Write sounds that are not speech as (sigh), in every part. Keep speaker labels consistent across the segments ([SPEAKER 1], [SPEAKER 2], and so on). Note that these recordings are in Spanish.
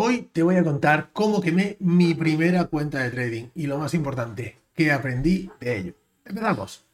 [SPEAKER 1] Hoy te voy a contar cómo quemé mi primera cuenta de trading y lo más importante, qué aprendí de ello. Empezamos.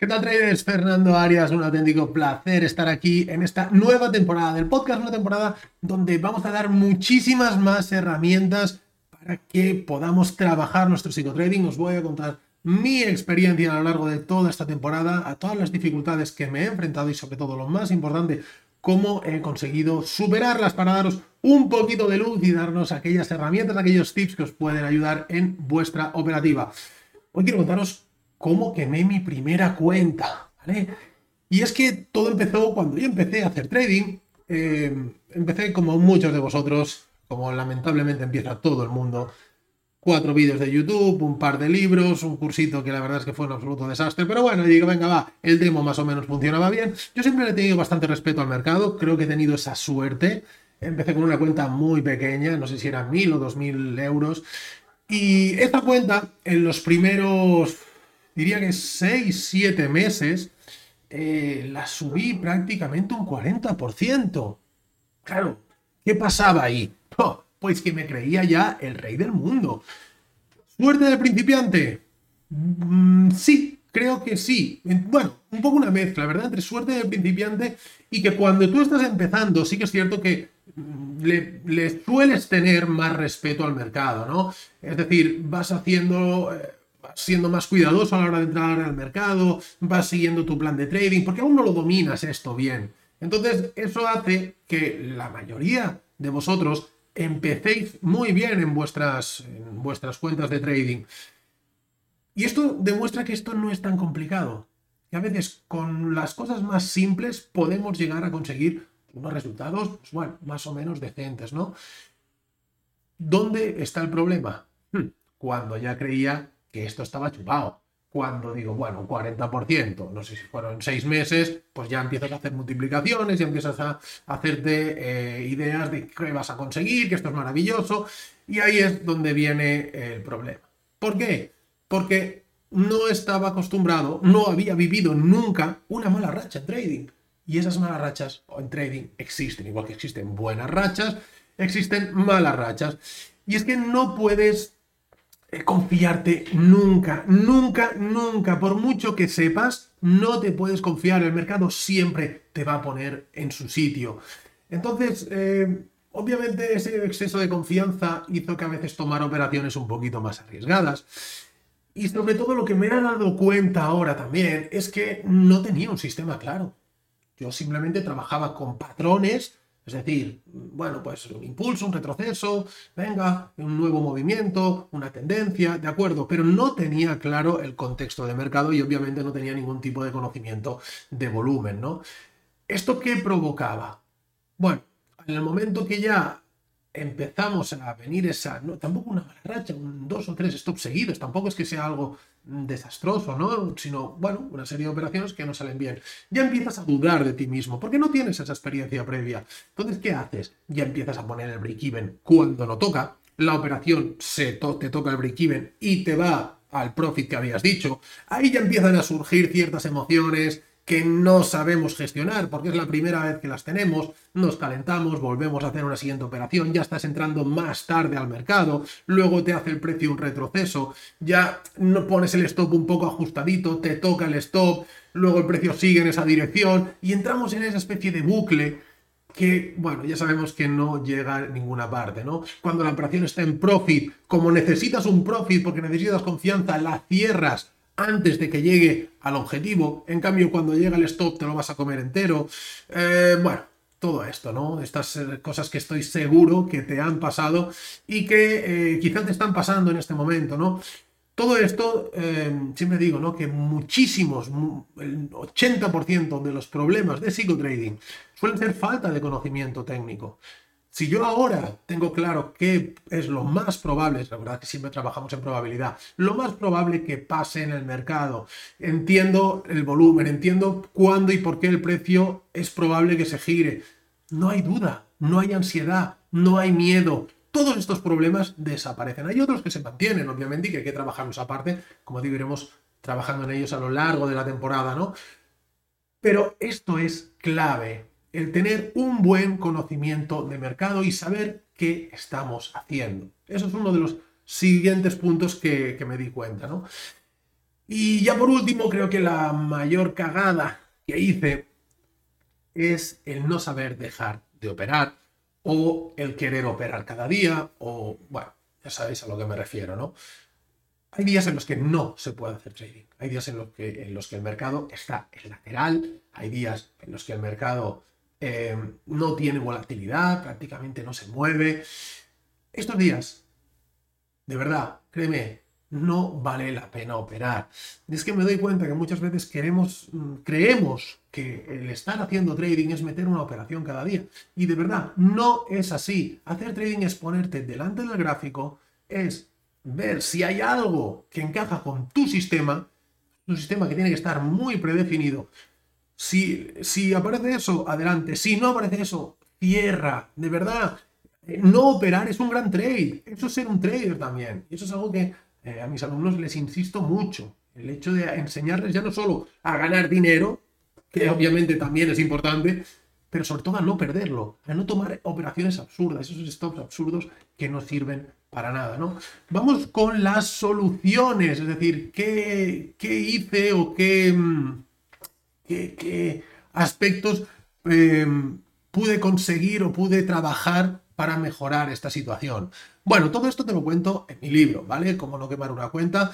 [SPEAKER 1] ¿Qué tal traders? Fernando Arias, un auténtico placer estar aquí en esta nueva temporada del podcast, una temporada donde vamos a dar muchísimas más herramientas para que podamos trabajar nuestro psicotrading. Os voy a contar mi experiencia a lo largo de toda esta temporada, a todas las dificultades que me he enfrentado y sobre todo lo más importante, cómo he conseguido superarlas para daros un poquito de luz y darnos aquellas herramientas, aquellos tips que os pueden ayudar en vuestra operativa. Hoy quiero contaros cómo quemé mi primera cuenta, ¿vale? Y es que todo empezó cuando yo empecé a hacer trading. Eh, empecé como muchos de vosotros, como lamentablemente empieza todo el mundo. Cuatro vídeos de YouTube, un par de libros, un cursito que la verdad es que fue un absoluto desastre. Pero bueno, digo, venga, va, el demo más o menos funcionaba bien. Yo siempre he tenido bastante respeto al mercado, creo que he tenido esa suerte. Empecé con una cuenta muy pequeña, no sé si era mil o dos mil euros. Y esta cuenta, en los primeros diría que 6, 7 meses, eh, la subí prácticamente un 40%. Claro, ¿qué pasaba ahí? (laughs) pues que me creía ya el rey del mundo. ¿Suerte del principiante? Mm, sí, creo que sí. Bueno, un poco una mezcla, ¿verdad? Entre suerte del principiante y que cuando tú estás empezando, sí que es cierto que mm, le, sueles tener más respeto al mercado, ¿no? Es decir, vas haciendo... Eh, siendo más cuidadoso a la hora de entrar al mercado, vas siguiendo tu plan de trading, porque aún no lo dominas esto bien. Entonces, eso hace que la mayoría de vosotros empecéis muy bien en vuestras, vuestras cuentas de trading. Y esto demuestra que esto no es tan complicado. Y a veces con las cosas más simples podemos llegar a conseguir unos resultados, pues, bueno, más o menos decentes, ¿no? ¿Dónde está el problema? Hmm, cuando ya creía que esto estaba chupado. Cuando digo, bueno, un 40%, no sé si fueron seis meses, pues ya empiezas a hacer multiplicaciones, ya empiezas a hacerte eh, ideas de qué vas a conseguir, que esto es maravilloso, y ahí es donde viene el problema. ¿Por qué? Porque no estaba acostumbrado, no había vivido nunca una mala racha en trading. Y esas malas rachas en trading existen, igual que existen buenas rachas, existen malas rachas. Y es que no puedes confiarte nunca, nunca, nunca. Por mucho que sepas, no te puedes confiar. El mercado siempre te va a poner en su sitio. Entonces, eh, obviamente ese exceso de confianza hizo que a veces tomar operaciones un poquito más arriesgadas. Y sobre todo lo que me he dado cuenta ahora también es que no tenía un sistema claro. Yo simplemente trabajaba con patrones es decir, bueno, pues un impulso, un retroceso, venga, un nuevo movimiento, una tendencia, de acuerdo, pero no tenía claro el contexto de mercado y obviamente no tenía ningún tipo de conocimiento de volumen, ¿no? ¿Esto qué provocaba? Bueno, en el momento que ya empezamos a venir esa, no, tampoco una mala racha, un dos o tres stops seguidos, tampoco es que sea algo desastroso, ¿no? Sino, bueno, una serie de operaciones que no salen bien. Ya empiezas a dudar de ti mismo, porque no tienes esa experiencia previa. Entonces, ¿qué haces? Ya empiezas a poner el break-even cuando no toca, la operación se te toca el break-even y te va al profit que habías dicho, ahí ya empiezan a surgir ciertas emociones, que no sabemos gestionar porque es la primera vez que las tenemos, nos calentamos, volvemos a hacer una siguiente operación, ya estás entrando más tarde al mercado, luego te hace el precio un retroceso, ya no pones el stop un poco ajustadito, te toca el stop, luego el precio sigue en esa dirección y entramos en esa especie de bucle que, bueno, ya sabemos que no llega a ninguna parte, ¿no? Cuando la operación está en profit, como necesitas un profit porque necesitas confianza, la cierras antes de que llegue al objetivo. En cambio, cuando llega el stop te lo vas a comer entero. Eh, bueno, todo esto, ¿no? Estas eh, cosas que estoy seguro que te han pasado y que eh, quizás te están pasando en este momento, ¿no? Todo esto, siempre digo, ¿no? Que muchísimos, el 80% de los problemas de psicotrading suelen ser falta de conocimiento técnico. Si yo ahora tengo claro qué es lo más probable, es la verdad que siempre trabajamos en probabilidad, lo más probable que pase en el mercado, entiendo el volumen, entiendo cuándo y por qué el precio es probable que se gire. No hay duda, no hay ansiedad, no hay miedo. Todos estos problemas desaparecen. Hay otros que se mantienen, obviamente, y que hay que trabajarlos aparte, como digo, iremos trabajando en ellos a lo largo de la temporada, ¿no? Pero esto es clave, el tener un buen conocimiento de mercado y saber qué estamos haciendo. Eso es uno de los siguientes puntos que, me di cuenta, ¿no? Y ya por último, creo que la mayor cagada que hice es el no saber dejar de operar o el querer operar cada día o, bueno, ya sabéis a lo que me refiero, ¿no? Hay días en los que no se puede hacer trading. Hay días en los que, en los que el mercado está en lateral. Hay días en los que el mercado eh, no tiene volatilidad, prácticamente no se mueve. Estos días, de verdad, créeme, no vale la pena operar. Y es que me doy cuenta que muchas veces queremos, mm, creemos que el estar haciendo trading es meter una operación cada día. Y de verdad, no es así. Hacer trading es ponerte delante del gráfico, es ver si hay algo que encaja con tu sistema, un sistema que tiene que estar muy predefinido. Si, si aparece eso, adelante. Si no aparece eso, cierra. De verdad, no operar es un gran trade. Eso es ser un trader también. Y eso es algo que eh, a mis alumnos les insisto mucho. El hecho de enseñarles ya no solo a ganar dinero, que obviamente también es importante, pero sobre todo a no perderlo, a no tomar operaciones absurdas, esos stops absurdos que no sirven para nada, ¿no? Vamos con las soluciones, es decir, qué, hice o qué, mm, qué, aspectos em, pude conseguir o pude trabajar para mejorar esta situación. Bueno, todo esto te lo cuento en mi libro, ¿vale? Cómo no quemar una cuenta.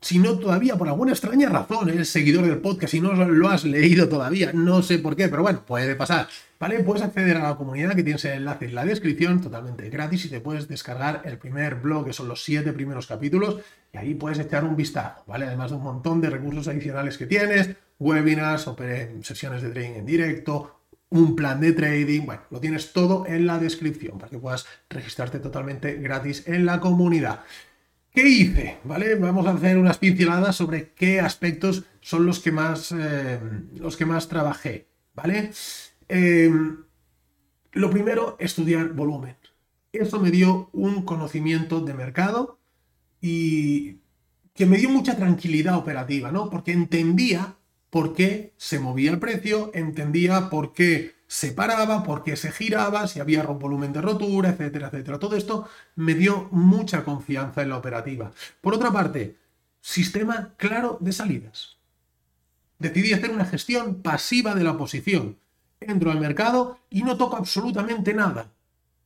[SPEAKER 1] Si no todavía, por alguna extraña razón, eres seguidor del podcast y no lo has leído todavía, no sé por qué, pero bueno, puede pasar. ¿Vale? Puedes acceder a la comunidad que tienes el enlace en la descripción, totalmente gratis, y te puedes descargar el primer blog, que son los siete primeros capítulos, y ahí puedes echar un vistazo, ¿vale? Además de un montón de recursos adicionales que tienes, webinars, sesiones de trading en directo, un plan de trading, bueno, lo tienes todo en la descripción para que puedas registrarte totalmente gratis en la comunidad. ¿Qué hice? ¿Vale? Vamos a hacer unas pinceladas sobre qué aspectos son los que más, eh, los que más trabajé, ¿vale? Eh, lo primero, estudiar volumen. Eso me dio un conocimiento de mercado y que me dio mucha tranquilidad operativa, ¿no? Porque entendía por qué se movía el precio, entendía por qué se paraba, por qué se giraba, si había volumen de rotura, etcétera, etcétera. Todo esto me dio mucha confianza en la operativa. Por otra parte, sistema claro de salidas. Decidí hacer una gestión pasiva de la posición. Entro al mercado y no toco absolutamente nada.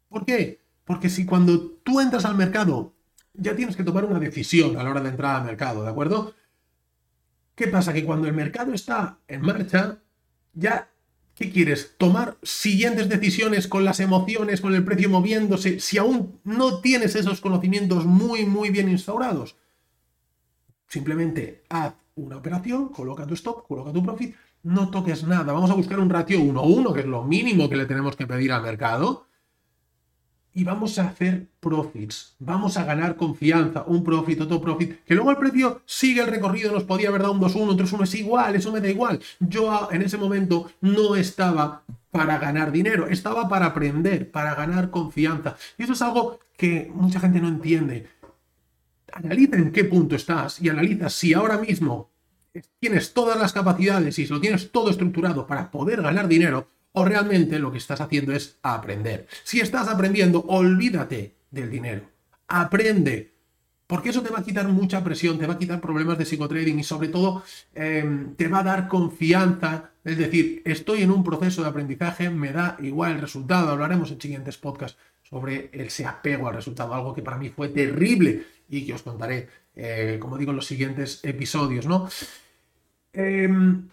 [SPEAKER 1] ¿Por qué? Porque si cuando tú entras al mercado ya tienes que tomar una decisión a la hora de entrar al mercado, ¿de acuerdo? ¿Qué pasa? Que cuando el mercado está en marcha, ya, ¿qué quieres? ¿Tomar siguientes decisiones con las emociones, con el precio moviéndose, si aún no tienes esos conocimientos muy, muy bien instaurados? Simplemente haz una operación, coloca tu stop, coloca tu profit, no toques nada. Vamos a buscar un ratio 1-1, que es lo mínimo que le tenemos que pedir al mercado y vamos a hacer profits. Vamos a ganar confianza, un profit, otro profit. Que luego el precio sigue el recorrido, nos podía haber dado un 2-1, un 3-1, es igual, eso me da igual. Yo en ese momento no estaba para ganar dinero, estaba para aprender, para ganar confianza. Y eso es algo que mucha gente no entiende. Analiza en qué punto estás y analiza si ahora mismo tienes todas las capacidades y si lo tienes todo estructurado para poder ganar dinero o realmente lo que estás haciendo es aprender. Si estás aprendiendo, olvídate del dinero. Aprende. Porque eso te va a quitar mucha presión, te va a quitar problemas de psicotrading y sobre todo em, te va a dar confianza. Es decir, estoy en un proceso de aprendizaje, me da igual el resultado. Hablaremos en siguientes podcasts sobre ese apego al resultado, algo que para mí fue terrible y que os contaré, eh, como digo, en los siguientes episodios, ¿no? Em,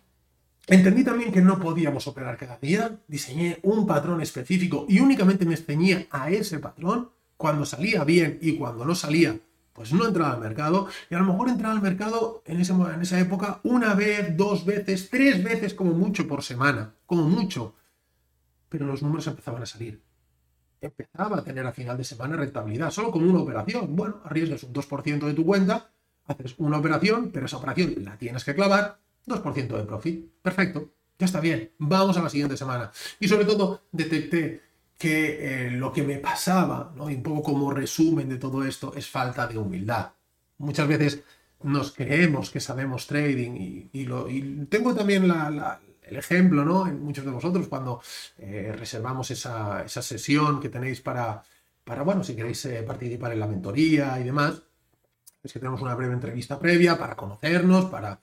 [SPEAKER 1] Entendí también que no podíamos operar cada día, diseñé un patrón específico y únicamente me ceñía a ese patrón. Cuando salía bien y cuando no salía, pues no entraba al mercado. Y a lo mejor entraba al mercado en, ese, en esa época una vez, dos veces, tres veces como mucho por semana, como mucho. Pero los números empezaban a salir. Empezaba a tener a final de semana rentabilidad, solo con una operación. Bueno, arriesgas un 2% de tu cuenta, haces una operación, pero esa operación la tienes que clavar 2% de profit. Perfecto, ya está bien. Vamos a la siguiente semana. Y sobre todo, detecté que eh, lo que me pasaba, ¿no? y un poco como resumen de todo esto, es falta de humildad. Muchas veces nos creemos que sabemos trading y, lo, tengo también el ejemplo, ¿no? En muchos de vosotros cuando eh, reservamos esa, sesión que tenéis para, para bueno, si queréis eh, participar en la mentoría y demás, es que tenemos una breve entrevista previa para conocernos, para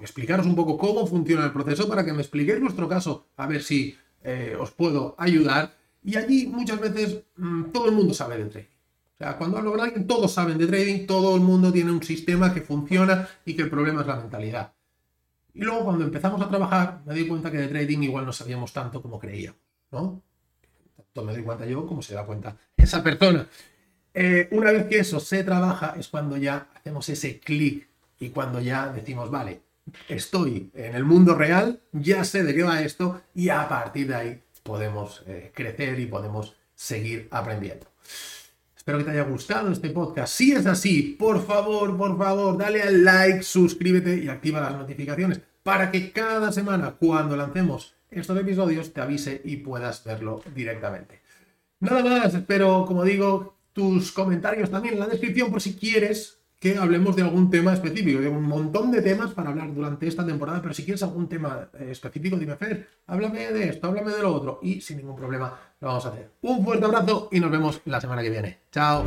[SPEAKER 1] explicaros un poco cómo funciona el proceso, para que me expliquéis vuestro caso, a ver si eh, os puedo ayudar. Y allí muchas veces mm, todo el mundo sabe de trading. O sea, cuando hablo con alguien, todos saben de trading, todo el mundo tiene un sistema que funciona y que el problema es la mentalidad. Y luego cuando empezamos a trabajar, me di cuenta que de trading igual no sabíamos tanto como creíamos, ¿no? Tanto me doy cuenta yo como se da cuenta esa persona. Eh, una vez que eso se trabaja es cuando ya hacemos ese clic y cuando ya decimos, vale, estoy en el mundo real, ya sé de qué va esto y a partir de ahí podemos eh, crecer y podemos seguir aprendiendo. Espero que te haya gustado este podcast. Si es así, por favor, por favor, dale al like, suscríbete y activa las notificaciones para que cada semana cuando lancemos estos episodios te avise y puedas verlo directamente. Nada más, espero, como digo, tus comentarios también en la descripción por si quieres que hablemos de algún tema específico. Tengo un montón de temas para hablar durante esta temporada, pero si quieres algún tema eh, específico, dime, Fer, háblame de esto, háblame de lo otro, y sin ningún problema lo vamos a hacer. Un fuerte abrazo y nos vemos la semana que viene. Chao.